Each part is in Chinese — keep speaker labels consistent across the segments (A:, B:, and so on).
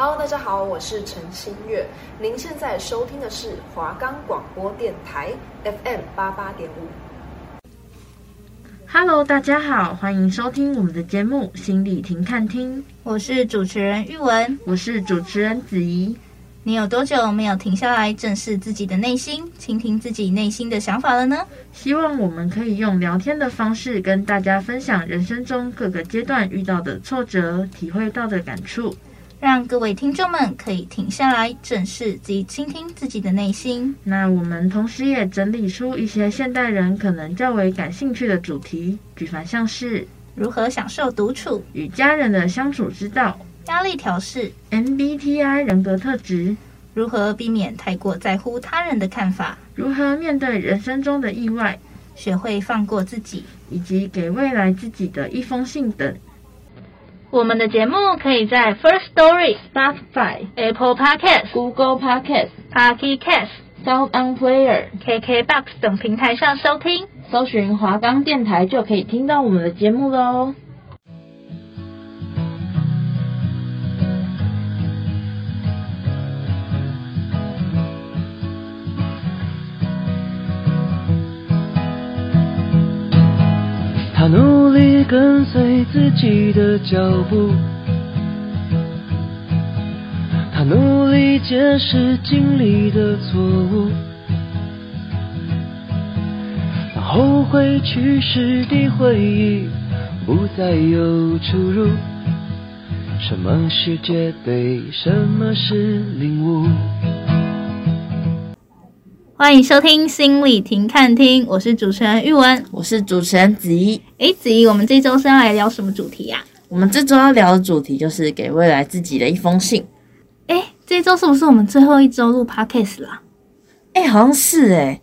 A: Hello，大家好，我是陈新月。您现在收听的是华冈广播电台 FM 八八点五。
B: Hello，大家好，欢迎收听我们的节目《心理停看听》。
C: 我是主持人玉文，
B: 我是主持人子怡。
C: 你有多久没有停下来正视自己的内心，倾听自己内心的想法了呢？
B: 希望我们可以用聊天的方式跟大家分享人生中各个阶段遇到的挫折，体会到的感触。
C: 让各位听众们可以停下来，正视及倾听自己的内心。
B: 那我们同时也整理出一些现代人可能较为感兴趣的主题，举凡像是
C: 如何享受独处、
B: 与家人的相处之道、
C: 压力调试、
B: MBTI 人格特质、
C: 如何避免太过在乎他人的看法、
B: 如何面对人生中的意外、
C: 学会放过自己，
B: 以及给未来自己的一封信等。
C: 我们的节目可以在 First Story、
B: Spotify、
C: Apple Podcast、
B: Google Podcast、
C: Pocket Cast、
B: Sound On Player、
C: KKBox 等平台上收听，
B: 搜寻华冈电台就可以听到我们的节目
D: 喽。跟随自己的脚步，他努力解释经历的错误，让后悔去世的回忆不再有出入。什么是绝对？什么是领悟？
C: 欢迎收听心理停看厅，我是主持人玉文，
B: 我是主持人子怡。
C: 诶，子怡，我们这周是要来聊什么主题呀、啊？
B: 我们这周要聊的主题就是给未来自己的一封信。
C: 诶，这周是不是我们最后一周录 podcast 啦？
B: 诶，好像是诶。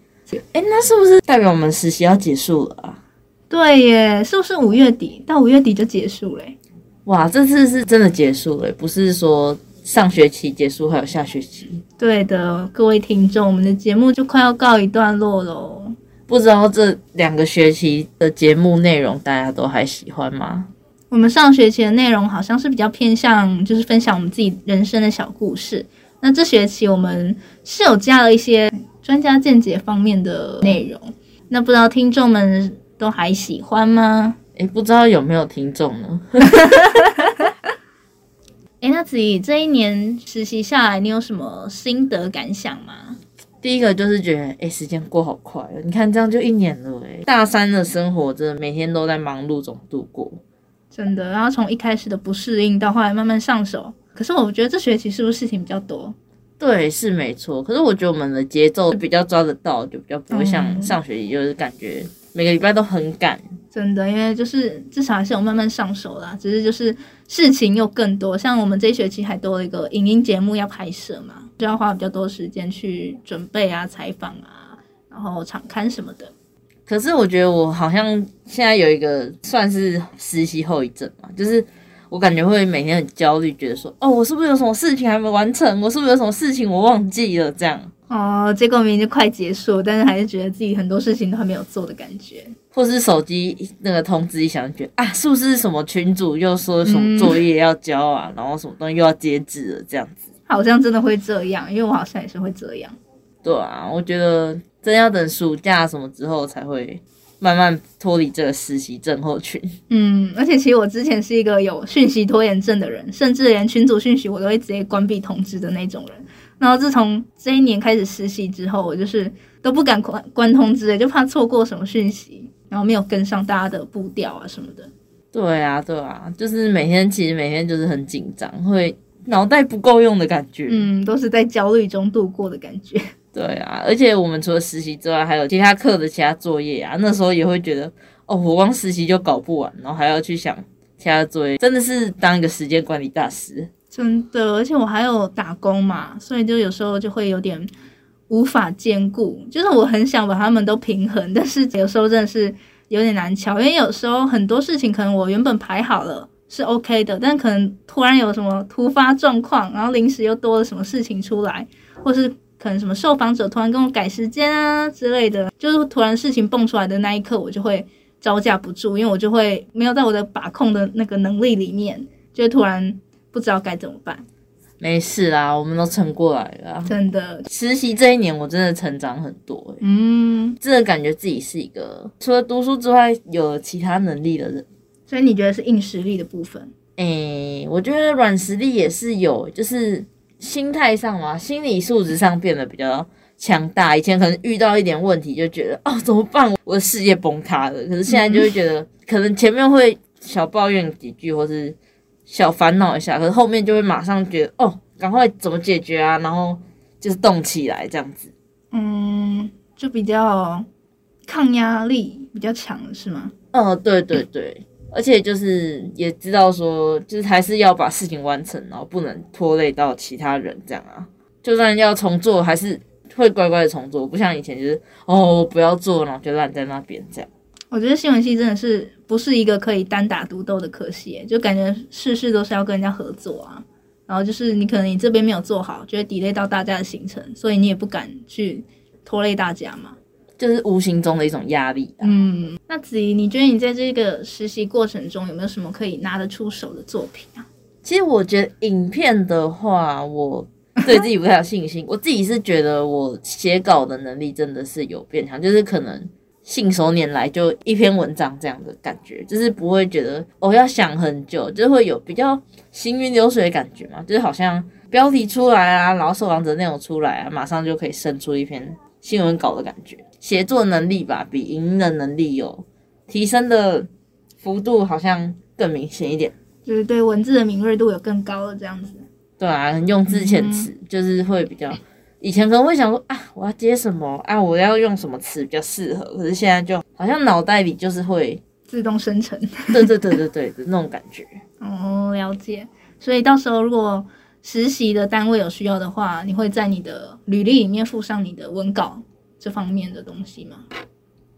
B: 诶，那是不是代表我们实习要结束了啊？
C: 对耶，是不是五月底？到五月底就结束嘞？
B: 哇，这次是真的结束了，不是说。上学期结束，还有下学期。
C: 对的，各位听众，我们的节目就快要告一段落喽。
B: 不知道这两个学期的节目内容大家都还喜欢吗？
C: 我们上学期的内容好像是比较偏向，就是分享我们自己人生的小故事。那这学期我们是有加了一些专家见解方面的内容。那不知道听众们都还喜欢吗？
B: 诶，不知道有没有听众呢？
C: 哎，那子怡这一年实习下来，你有什么心得感想吗？
B: 第一个就是觉得，哎，时间过好快哦！你看这样就一年了，哎，大三的生活真的每天都在忙碌中度过，
C: 真的。然后从一开始的不适应到后来慢慢上手，可是我觉得这学期是不是事情比较多？
B: 对，是没错。可是我觉得我们的节奏比较抓得到，就比较不会像上学期就是感觉每个礼拜都很赶。
C: 真的，因为就是至少还是有慢慢上手啦，只是就是事情又更多。像我们这学期还多了一个影音节目要拍摄嘛，就要花比较多时间去准备啊、采访啊，然后场刊什么的。
B: 可是我觉得我好像现在有一个算是实习后遗症嘛，就是我感觉会每天很焦虑，觉得说哦，我是不是有什么事情还没完成？我是不是有什么事情我忘记了？这样。
C: 哦，结果明明就快结束，但是还是觉得自己很多事情都还没有做的感觉，
B: 或是手机那个通知一响，觉得啊，是不是什么群主又说什么作业要交啊，嗯、然后什么东西又要截止了这样子？
C: 好像真的会这样，因为我好像也是会这样。
B: 对啊，我觉得真要等暑假什么之后才会慢慢脱离这个实习症候群。
C: 嗯，而且其实我之前是一个有讯息拖延症的人，甚至连群组讯息我都会直接关闭通知的那种人。然后自从这一年开始实习之后，我就是都不敢关关通知，就怕错过什么讯息，然后没有跟上大家的步调啊什么的。
B: 对啊，对啊，就是每天其实每天就是很紧张，会脑袋不够用的感觉。
C: 嗯，都是在焦虑中度过的感觉。
B: 对啊，而且我们除了实习之外，还有其他课的其他作业啊，那时候也会觉得，哦，我光实习就搞不完，然后还要去想其他作业，真的是当一个时间管理大师。
C: 真的，而且我还有打工嘛，所以就有时候就会有点无法兼顾。就是我很想把他们都平衡，但是有时候真的是有点难乔，因为有时候很多事情可能我原本排好了是 OK 的，但可能突然有什么突发状况，然后临时又多了什么事情出来，或是可能什么受访者突然跟我改时间啊之类的，就是突然事情蹦出来的那一刻，我就会招架不住，因为我就会没有在我的把控的那个能力里面，就突然。不知道该怎么办，
B: 没事啦，我们都撑过来了。
C: 真的，
B: 实习这一年我真的成长很多，欸，
C: 嗯，
B: 真的感觉自己是一个除了读书之外有其他能力的人。
C: 所以你觉得是硬实力的部分？
B: 诶、欸，我觉得软实力也是有，就是心态上嘛，心理素质上变得比较强大。以前可能遇到一点问题就觉得哦怎么办，我的世界崩塌了。可是现在就会觉得，可能前面会小抱怨几句，或是。小烦恼一下，可是后面就会马上觉得哦，赶快怎么解决啊？然后就是动起来这样子，
C: 嗯，就比较抗压力比较强，是吗？
B: 哦，对对对，而且就是也知道说，就是还是要把事情完成，然后不能拖累到其他人，这样啊。就算要重做，还是会乖乖的重做，不像以前就是哦，我不要做，然后就烂在那边这样。
C: 我觉得新闻系真的是不是一个可以单打独斗的科系，就感觉事事都是要跟人家合作啊。然后就是你可能你这边没有做好，就会 delay 到大家的行程，所以你也不敢去拖累大家嘛，
B: 就是无形中的一种压力啊。
C: 嗯，那子怡，你觉得你在这个实习过程中有没有什么可以拿得出手的作品啊？
B: 其实我觉得影片的话，我对自己不太有信心。我自己是觉得我写稿的能力真的是有变强，就是可能。信手拈来就一篇文章这样的感觉，就是不会觉得我、哦、要想很久，就会有比较行云流水的感觉嘛，就是好像标题出来啊，然后受访者内容出来啊，马上就可以生出一篇新闻稿的感觉。写作能力吧，比影音的能力有提升的幅度，好像更明显一点，
C: 就是对文字的敏锐度有更高的这样子。
B: 对啊，用字遣词就是会比较。以前可能会想说啊，我要接什么啊，我要用什么词比较适合。可是现在就好像脑袋里就是会
C: 自动生成，
B: 对对对对对的那种感觉。
C: 哦，了解。所以到时候如果实习的单位有需要的话，你会在你的履历里面附上你的文稿这方面的东西吗？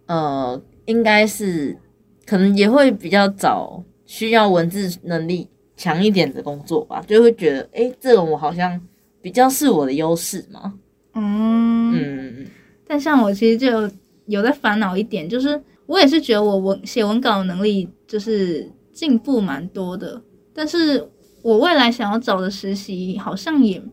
B: 呃，应该是，可能也会比较找需要文字能力强一点的工作吧，就会觉得哎、欸，这个我好像。比较是我的优势吗？
C: 嗯嗯，但像我其实就有，在烦恼一点，就是我也是觉得我文写文稿能力就是进步蛮多的，但是我未来想要找的实习好像也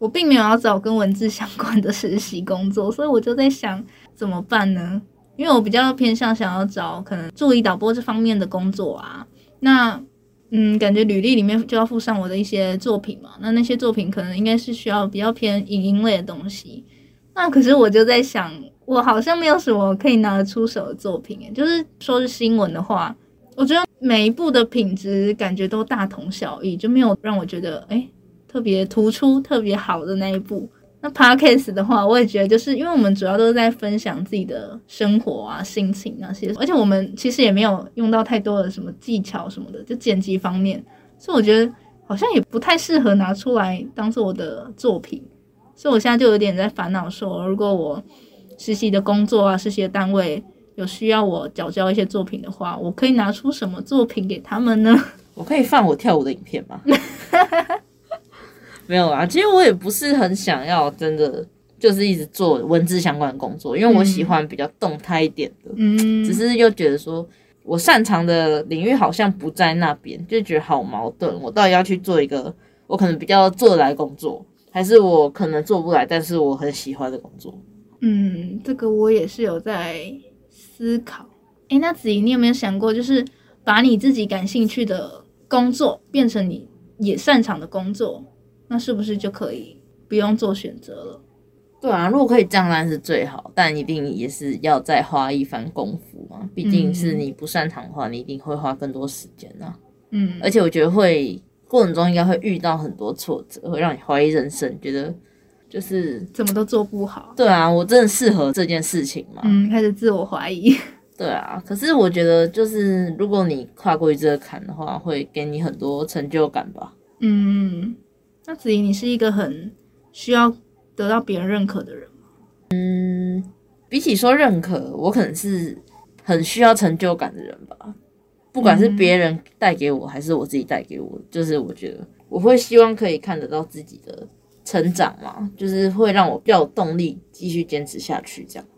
C: 我并没有要找跟文字相关的实习工作，所以我就在想怎么办呢？因为我比较偏向想要找可能助理导播这方面的工作啊，那。嗯，感觉履历里面就要附上我的一些作品嘛，那那些作品可能应该是需要比较偏影音类的东西。那可是我就在想，我好像没有什么可以拿得出手的作品诶，就是说是新闻的话，我觉得每一部的品质感觉都大同小异，就没有让我觉得诶特别突出、特别好的那一部。那 Podcast 的话，我也觉得，就是因为我们主要都是在分享自己的生活啊、心情那些，而且我们其实也没有用到太多的什么技巧什么的，就剪辑方面，所以我觉得好像也不太适合拿出来当做我的作品。所以我现在就有点在烦恼，说如果我实习的工作啊、实习的单位有需要我缴交一些作品的话，我可以拿出什么作品给他们呢？
B: 我可以放我跳舞的影片吗？没有啊，其实我也不是很想要，真的就是一直做文字相关的工作，因为我喜欢比较动态一点的。嗯，只是又觉得说我擅长的领域好像不在那边，就觉得好矛盾。我到底要去做一个我可能比较做得来工作，还是我可能做不来，但是我很喜欢的工作？
C: 嗯，这个我也是有在思考。诶，那子怡，你有没有想过，就是把你自己感兴趣的工作变成你也擅长的工作？那是不是就可以不用做选择了？
B: 对啊，如果可以这样，当然是最好，但一定也是要再花一番功夫嘛。毕竟是你不擅长的话，你一定会花更多时间啊。嗯，而且我觉得会过程中应该会遇到很多挫折，会让你怀疑人生，觉得就是
C: 怎么都做不好。
B: 对啊，我真的适合这件事情吗？
C: 嗯，开始自我怀疑。
B: 对啊，可是我觉得就是如果你跨过这个坎的话，会给你很多成就感吧。
C: 嗯。那子怡，你是一个很需要得到别人认可的人吗？
B: 嗯，比起说认可，我可能是很需要成就感的人吧。不管是别人带给我，还是我自己带给我，就是我觉得我会希望可以看得到自己的成长嘛，就是会让我比较有动力继续坚持下去。这样。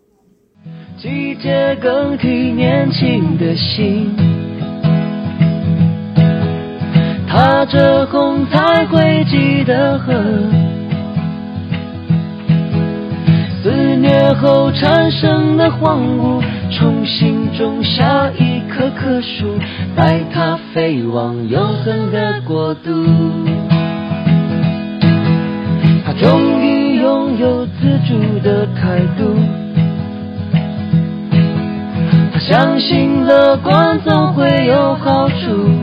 B: 季节更替年轻的心。
D: 踏着红彩汇集的河，肆虐后产生的荒芜，重新种下一棵棵树，带它飞往永恒的国度。他终于拥有自主的态度，他相信乐观总会有好处。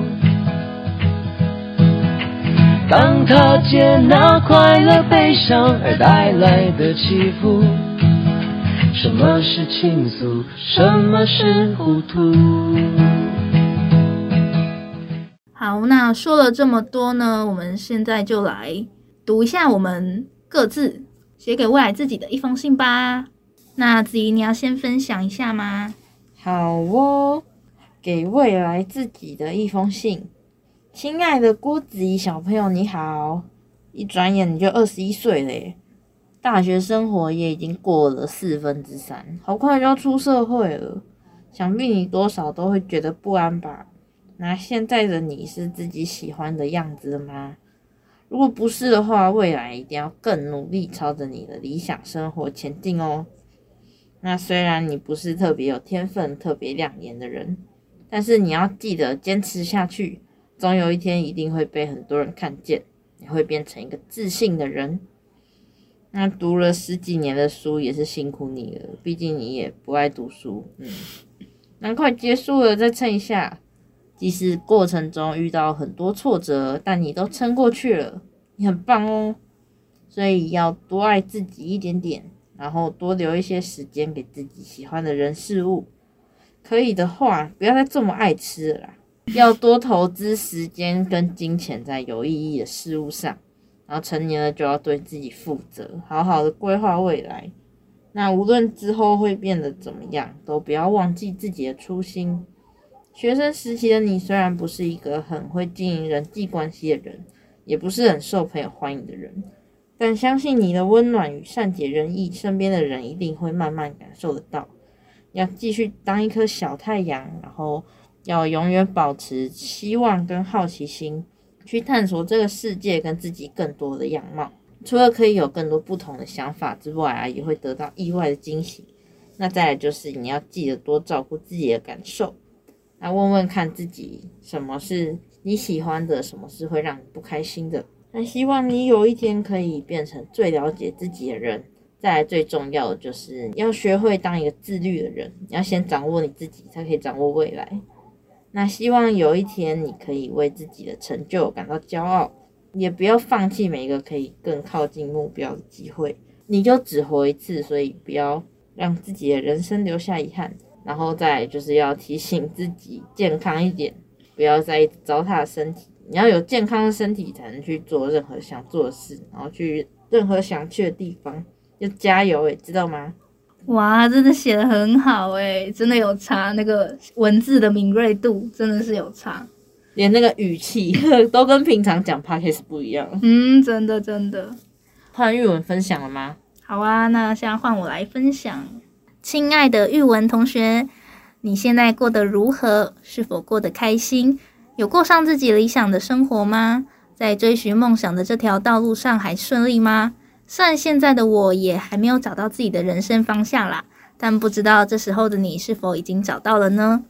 D: 当他接纳快乐、悲伤而带来的起伏，什么是倾诉，什么是糊涂？
C: 好，那说了这么多呢，我们现在就来读一下我们各自写给未来自己的一封信吧。那子怡，你要先分享一下吗？
B: 好哦，给未来自己的一封信。亲爱的郭子仪小朋友，你好！一转眼你就二十一岁了，大学生活也已经过了四分之三，好快就要出社会了。想必你多少都会觉得不安吧？那现在的你是自己喜欢的样子吗？如果不是的话，未来一定要更努力，朝着你的理想生活前进哦。那虽然你不是特别有天分、特别亮眼的人，但是你要记得坚持下去。总有一天一定会被很多人看见，你会变成一个自信的人。那读了十几年的书也是辛苦你了，毕竟你也不爱读书。嗯，那快结束了，再撑一下。即使过程中遇到很多挫折，但你都撑过去了，你很棒哦。所以要多爱自己一点点，然后多留一些时间给自己喜欢的人事物。可以的话，不要再这么爱吃了啦。要多投资时间跟金钱在有意义的事物上，然后成年了就要对自己负责，好好的规划未来。那无论之后会变得怎么样，都不要忘记自己的初心。学生时期的你虽然不是一个很会经营人际关系的人，也不是很受朋友欢迎的人，但相信你的温暖与善解人意，身边的人一定会慢慢感受得到。要继续当一颗小太阳，然后。要永远保持希望跟好奇心，去探索这个世界跟自己更多的样貌。除了可以有更多不同的想法之外啊，也会得到意外的惊喜。那再来就是你要记得多照顾自己的感受。那问问看自己，什么是你喜欢的，什么是会让你不开心的。那希望你有一天可以变成最了解自己的人。再来最重要的就是要学会当一个自律的人。你要先掌握你自己，才可以掌握未来。那希望有一天你可以为自己的成就感到骄傲，也不要放弃每一个可以更靠近目标的机会。你就只活一次，所以不要让自己的人生留下遗憾。然后再就是要提醒自己健康一点，不要再糟蹋身体。你要有健康的身体，才能去做任何想做的事，然后去任何想去的地方。要加油诶，知道吗？
C: 哇，真的写的很好诶，真的有差，那个文字的敏锐度真的是有差，
B: 连那个语气都跟平常讲 podcast 不一样。
C: 嗯，真的真的。
B: 换玉文分享了吗？
C: 好啊，那现在换我来分享。亲爱的玉文同学，你现在过得如何？是否过得开心？有过上自己理想的生活吗？在追寻梦想的这条道路上还顺利吗？虽然现在的我也还没有找到自己的人生方向啦，但不知道这时候的你是否已经找到了呢？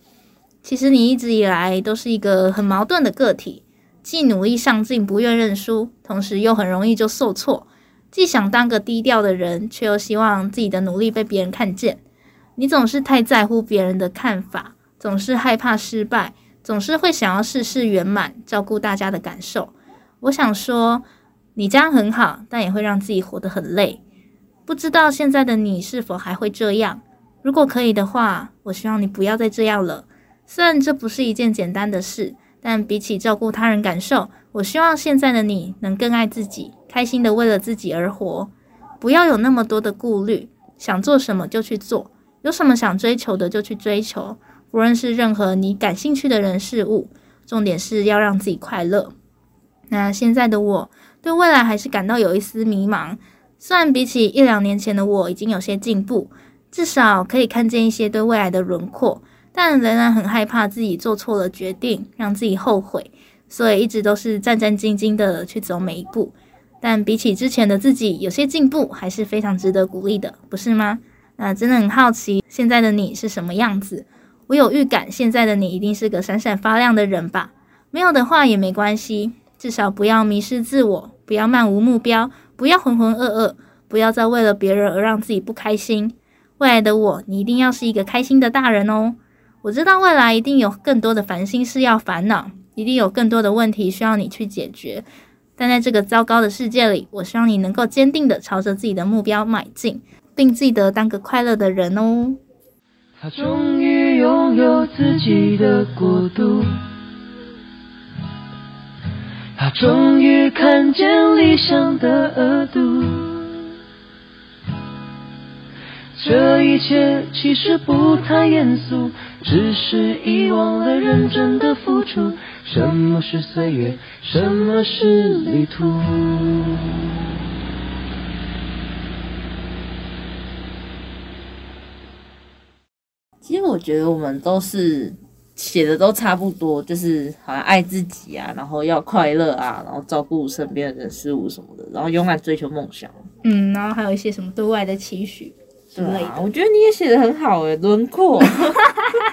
C: 其实你一直以来都是一个很矛盾的个体，既努力上进，不愿认输，同时又很容易就受挫；既想当个低调的人，却又希望自己的努力被别人看见。你总是太在乎别人的看法，总是害怕失败，总是会想要事事圆满，照顾大家的感受。我想说。你这样很好，但也会让自己活得很累。不知道现在的你是否还会这样？如果可以的话，我希望你不要再这样了。虽然这不是一件简单的事，但比起照顾他人感受，我希望现在的你能更爱自己，开心的为了自己而活。不要有那么多的顾虑，想做什么就去做，有什么想追求的就去追求，无论是任何你感兴趣的人事物。重点是要让自己快乐。那现在的我。对未来还是感到有一丝迷茫，虽然比起一两年前的我已经有些进步，至少可以看见一些对未来的轮廓，但仍然很害怕自己做错了决定，让自己后悔，所以一直都是战战兢兢的去走每一步。但比起之前的自己，有些进步还是非常值得鼓励的，不是吗？那真的很好奇，现在的你是什么样子？我有预感，现在的你一定是个闪闪发亮的人吧？没有的话也没关系，至少不要迷失自我，不要漫无目标，不要浑浑噩噩，不要再为了别人而让自己不开心。未来的我，你一定要是一个开心的大人哦！我知道未来一定有更多的烦心事要烦恼，一定有更多的问题需要你去解决。但在这个糟糕的世界里，我希望你能够坚定地朝着自己的目标迈进，并记得当个快乐的人哦。
D: 他终于拥有自己的国度，他终于看见理想的额度。这一切其实不太严肃，只是遗忘了认真的付出。什么是岁月？什么是旅途？
B: 其实我觉得我们都是写的都差不多，就是好像爱自己啊，然后要快乐啊，然后照顾身边的人事物什么的，然后勇敢追求梦想。
C: 嗯，然后还有一些什么对外的期许之类的。
B: 啊、我觉得你也写的很好诶，轮廓。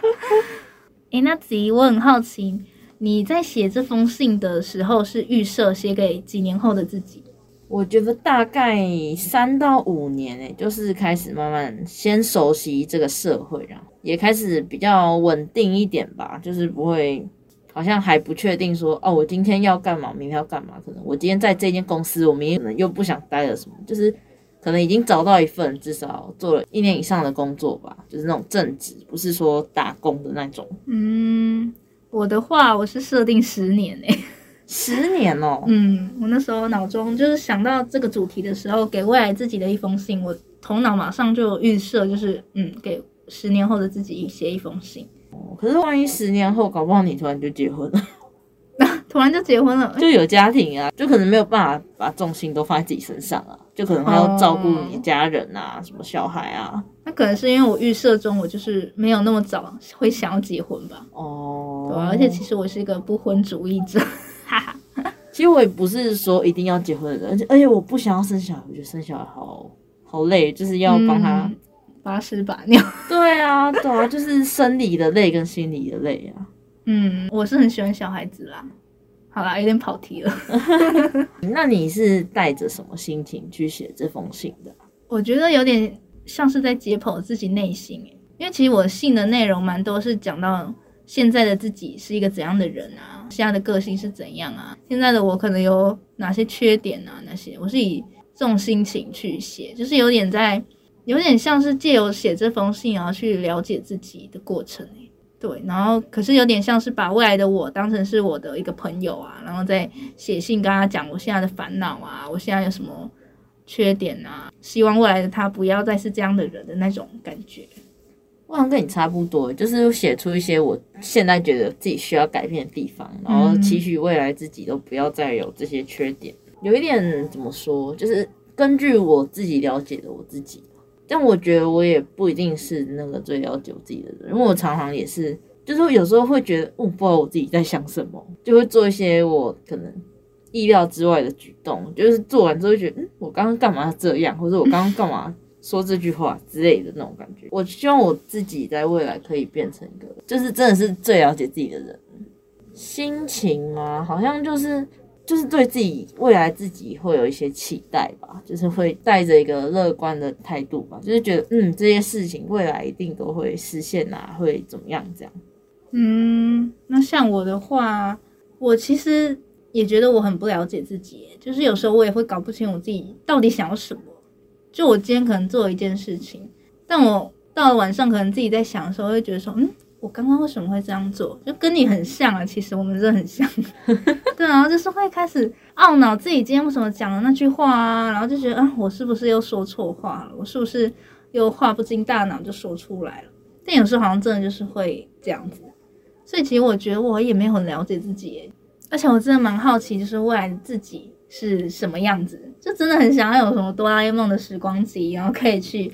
C: 诶，那子怡，我很好奇。你在写这封信的时候是预设写给几年后的自己？
B: 我觉得大概三到五年诶，就是开始慢慢先熟悉这个社会，然后也开始比较稳定一点吧，就是不会好像还不确定说哦，我今天要干嘛，明天要干嘛？可能我今天在这间公司，我明天可能又不想待了什么，就是可能已经找到一份至少做了一年以上的工作吧，就是那种正职，不是说打工的那种。
C: 嗯。我的话，我是设定十年诶，
B: 十年哦。
C: 嗯，我那时候脑中就是想到这个主题的时候，给未来自己的一封信，我头脑马上就预设，就是嗯，给十年后的自己写一封信。
B: 哦，可是万一十年后，搞不好你突然就结婚了。
C: 突然就结婚了，
B: 就有家庭啊，就可能没有办法把重心都放在自己身上啊，就可能还要照顾你家人啊，哦、什么小孩啊。
C: 那可能是因为我预设中我就是没有那么早会想要结婚吧。
B: 哦，
C: 对，而且其实我是一个不婚主义者。
B: 其实我也不是说一定要结婚的人，而且而且我不想要生小孩，我觉得生小孩好好累，就是要帮他
C: 把屎把尿。
B: 对啊，对啊，就是生理的累跟心理的累啊。
C: 嗯，我是很喜欢小孩子啦。好啦，有点跑题了。
B: 那你是带着什么心情去写这封信的？
C: 我觉得有点像是在解剖自己内心，因为其实我信的内容蛮多是讲到现在的自己是一个怎样的人啊，现在的个性是怎样啊，现在的我可能有哪些缺点啊，那些我是以这种心情去写，就是有点在，有点像是借由写这封信然后去了解自己的过程。对，然后可是有点像是把未来的我当成是我的一个朋友啊，然后再写信跟他讲我现在的烦恼啊，我现在有什么缺点啊，希望未来的他不要再是这样的人的那种感觉。
B: 我好像跟你差不多，就是写出一些我现在觉得自己需要改变的地方，然后期许未来自己都不要再有这些缺点。有一点怎么说，就是根据我自己了解的我自己。但我觉得我也不一定是那个最了解我自己的人，因为我常常也是，就是有时候会觉得，我、哦、不知道我自己在想什么，就会做一些我可能意料之外的举动，就是做完之后觉得，嗯，我刚刚干嘛这样，或者我刚刚干嘛说这句话之类的那种感觉。我希望我自己在未来可以变成一个，就是真的是最了解自己的人。心情嘛，好像就是。就是对自己未来自己会有一些期待吧，就是会带着一个乐观的态度吧，就是觉得嗯，这些事情未来一定都会实现啊，会怎么样这样？
C: 嗯，那像我的话，我其实也觉得我很不了解自己，就是有时候我也会搞不清我自己到底想要什么。就我今天可能做一件事情，但我到了晚上可能自己在想的时候，会觉得说嗯。我刚刚为什么会这样做？就跟你很像啊，其实我们真的很像。对，然后就是会开始懊恼自己今天为什么讲了那句话啊，然后就觉得啊，我是不是又说错话了？我是不是又话不经大脑就说出来了？但有时候好像真的就是会这样子。所以其实我觉得我也没有很了解自己，而且我真的蛮好奇，就是未来自己是什么样子，就真的很想要有什么哆啦 A 梦的时光机，然后可以去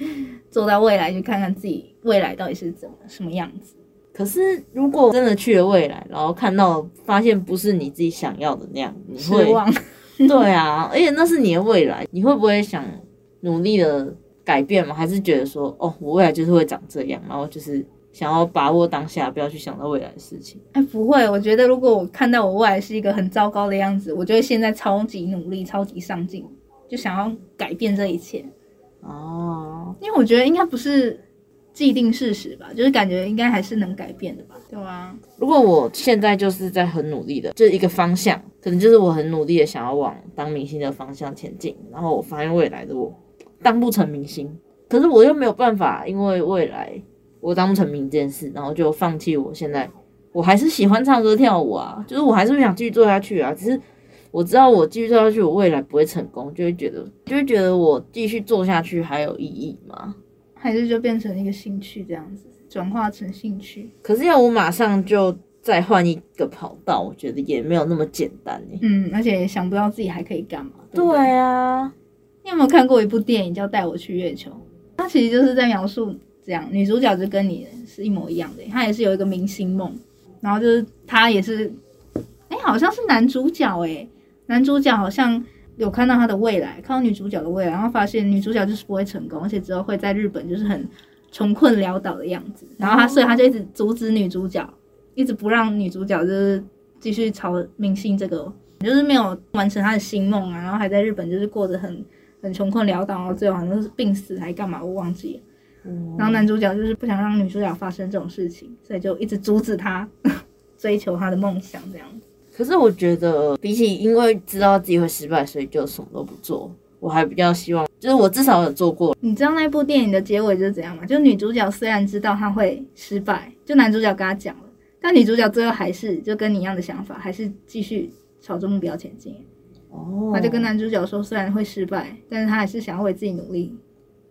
C: 坐到未来去看看自己未来到底是怎么什么样子。
B: 可是如果真的去了未来，然后看到发现不是你自己想要的那样，你会
C: 失望。
B: 对啊，而且那是你的未来，你会不会想努力的改变吗？还是觉得说，哦，我未来就是会长这样，然后就是想要把握当下，不要去想到未来的事情？
C: 哎，不会，我觉得如果我看到我未来是一个很糟糕的样子，我就会现在超级努力、超级上进，就想要改变这一切。
B: 哦，
C: 因为我觉得应该不是既定事实吧，就是感觉应该还是能改变的吧？对啊。
B: 如果我现在就是在很努力的，就是一个方向，可能就是我很努力的想要往当明星的方向前进，然后我发现未来的我当不成明星，可是我又没有办法，因为未来我当不成名这件事，然后就放弃我现在，我还是喜欢唱歌跳舞啊，就是我还是会想继续做下去啊，只是我知道我继续做下去，我未来不会成功，就会觉得就会觉得我继续做下去还有意义吗？
C: 还是就变成一个兴趣这样子，转化成兴趣。
B: 可是要我马上就再换一个跑道，我觉得也没有那么简单。
C: 嗯，而且也想不到自己还可以干嘛。
B: 对，对啊，
C: 你有没有看过一部电影叫《带我去月球》？它其实就是在描述这样，女主角就跟你是一模一样的，她也是有一个明星梦，然后就是她也是，哎、好像是男主角哎、男主角好像。有看到他的未来，看到女主角的未来，然后发现女主角就是不会成功，而且之后会在日本就是很穷困潦倒的样子。然后他，所以他就一直阻止女主角，一直不让女主角就是继续朝明星这个，就是没有完成他的新梦啊。然后还在日本就是过着很很穷困潦倒，最后好像是病死还干嘛，我忘记了。然后男主角就是不想让女主角发生这种事情，所以就一直阻止她 追求她的梦想这样子。
B: 可是我觉得，比起因为知道自己会失败，所以就什么都不做，我还比较希望，就是我至少有做过。
C: 你知道那部电影的结尾就是怎样吗？就女主角虽然知道她会失败，就男主角跟她讲了，但女主角最后还是就跟你一样的想法，还是继续朝着目标前进。哦，她就跟男主角说，虽然会失败，但是她还是想要为自己努力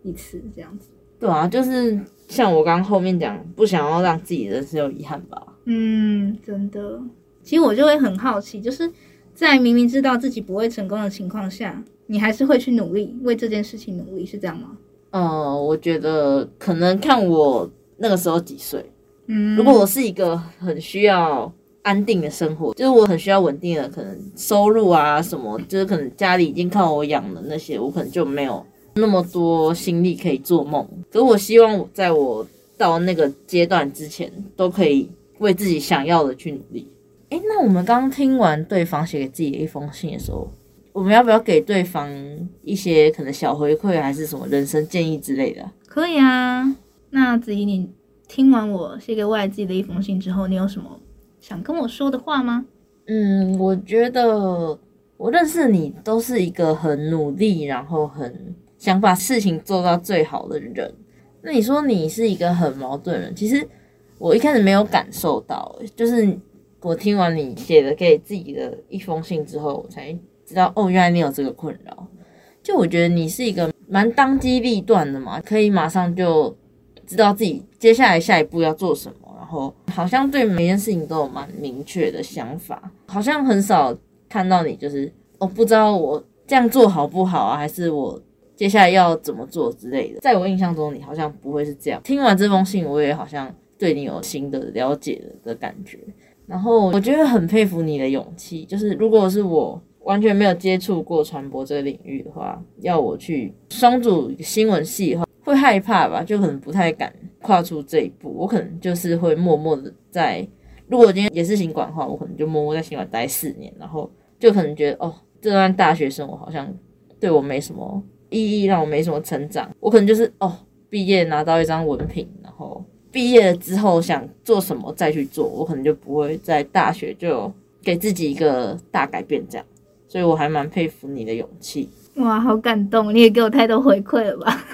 C: 一次，这样子。
B: 对啊，就是像我刚刚后面讲，不想要让自己的人生有遗憾吧。
C: 嗯，真的。其实我就会很好奇，就是在明明知道自己不会成功的情况下，你还是会去努力为这件事情努力，是这样吗？
B: 嗯，我觉得可能看我那个时候几岁。嗯，如果我是一个很需要安定的生活，就是我很需要稳定的可能收入啊什么，就是可能家里已经靠我养了那些，我可能就没有那么多心力可以做梦。可是我希望我在我到那个阶段之前，都可以为自己想要的去努力。诶，那我们刚听完对方写给自己的一封信的时候，我们要不要给对方一些可能小回馈，还是什么人生建议之类的？
C: 可以啊。那子怡，你听完我写给未来自的一封信之后，你有什么想跟我说的话吗？
B: 嗯，我觉得我认识你都是一个很努力，然后很想把事情做到最好的人。那你说你是一个很矛盾人，其实我一开始没有感受到，就是。我听完你写的给自己的一封信之后，我才知道哦，原来你有这个困扰。就我觉得你是一个蛮当机立断的嘛，可以马上就知道自己接下来下一步要做什么，然后好像对每件事情都有蛮明确的想法，好像很少看到你就是我、不知道我这样做好不好啊，还是我接下来要怎么做之类的。在我印象中，你好像不会是这样。听完这封信，我也好像对你有新的了解的感觉。然后我觉得很佩服你的勇气，就是如果是我完全没有接触过传播这个领域的话，要我去双主新闻系的话，会害怕吧，就可能不太敢跨出这一步。我可能就是会默默的在，如果今天也是行管的话，我可能就默默在行管待四年，然后就可能觉得哦，这段大学生活好像对我没什么意义，让我没什么成长。我可能就是哦，毕业拿到一张文凭，然后。毕业了之后想做什么再去做，我可能就不会在大学就给自己一个大改变这样，所以我还蛮佩服你的勇气。
C: 哇，好感动！你也给我太多回馈了吧？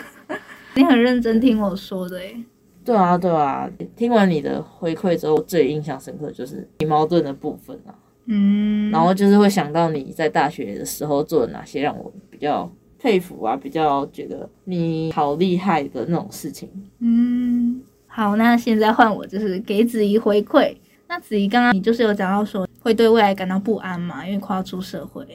C: 你很认真听我说的诶。
B: 对啊，对啊，听完你的回馈之后，最印象深刻就是你矛盾的部分啊。嗯，然后就是会想到你在大学的时候做了哪些让我比较佩服啊，比较觉得你好厉害的那种事情。嗯。
C: 好，那现在换我，就是给子怡回馈。那子怡刚刚你就是有讲到说会对未来感到不安嘛，因为快要出社会。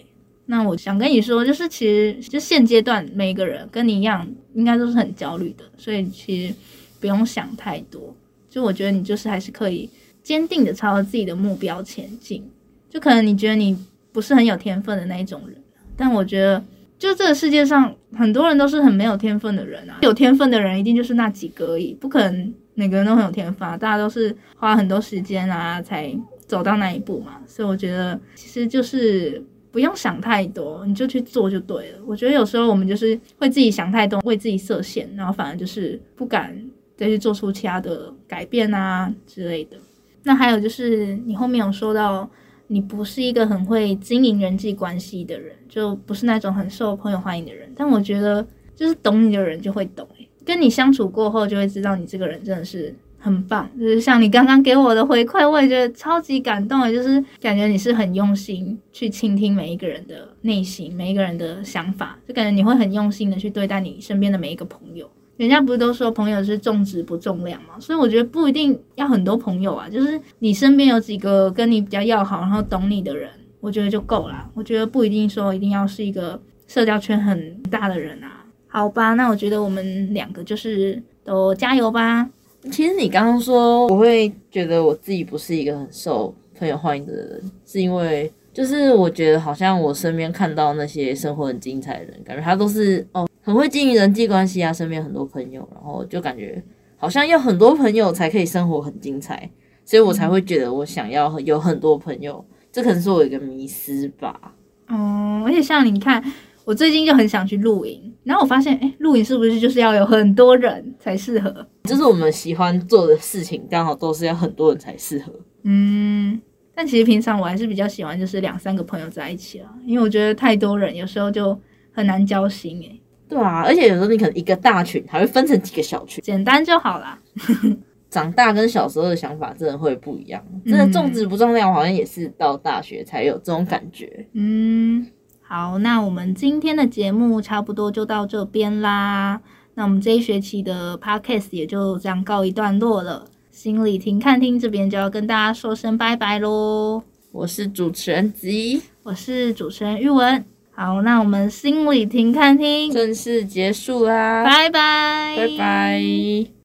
C: 那我想跟你说，就是其实就现阶段每一个人跟你一样，应该都是很焦虑的，所以其实不用想太多，就我觉得你就是还是可以坚定的朝着自己的目标前进。就可能你觉得你不是很有天分的那一种人，但我觉得就这个世界上很多人都是很没有天分的人啊。有天分的人一定就是那几个而已，不可能每个人都很有天分啊，大家都是花很多时间啊才走到那一步嘛。所以我觉得其实就是。不用想太多，你就去做就对了。我觉得有时候我们就是会自己想太多，为自己设限，然后反而就是不敢再去做出其他的改变啊之类的。那还有就是你后面有说到，你不是一个很会经营人际关系的人，就不是那种很受朋友欢迎的人。但我觉得就是懂你的人就会懂，跟你相处过后就会知道你这个人真的是。很棒，就是像你刚刚给我的回馈，我也觉得超级感动。就是感觉你是很用心去倾听每一个人的内心，每一个人的想法，就感觉你会很用心的去对待你身边的每一个朋友。人家不是都说朋友是重质不重量吗？所以我觉得不一定要很多朋友啊，就是你身边有几个跟你比较要好，然后懂你的人，我觉得就够了。我觉得不一定说一定要是一个社交圈很大的人啊。好吧，那我觉得我们两个就是都加油吧。
B: 其实你刚刚说我会觉得我自己不是一个很受朋友欢迎的人，是因为就是我觉得好像我身边看到那些生活很精彩的人，感觉他都是哦很会经营人际关系啊，身边很多朋友，然后就感觉好像要很多朋友才可以生活很精彩，所以我才会觉得我想要有很多朋友，这可能是我一个迷失吧。
C: 嗯，而且像你看。我最近就很想去露营，然后我发现，哎，露营是不是就是要有很多人才适合？
B: 就是我们喜欢做的事情，刚好都是要很多人才适合。
C: 嗯，但其实平常我还是比较喜欢就是两三个朋友在一起啊，因为我觉得太多人有时候就很难交心哎。
B: 对啊，而且有时候你可能一个大群还会分成几个小群，
C: 简单就好啦。
B: 长大跟小时候的想法真的会不一样，真的重质不重量，好像也是到大学才有这种感觉。
C: 嗯。好，那我们今天的节目差不多就到这边啦。那我们这一学期的 podcast 也就这样告一段落了。心理停看厅这边就要跟大家说声拜拜喽。
B: 我是主持人子怡，
C: 我是主持人玉文。好，那我们心理停看厅
B: 正式结束啦，
C: 拜拜，
B: 拜拜。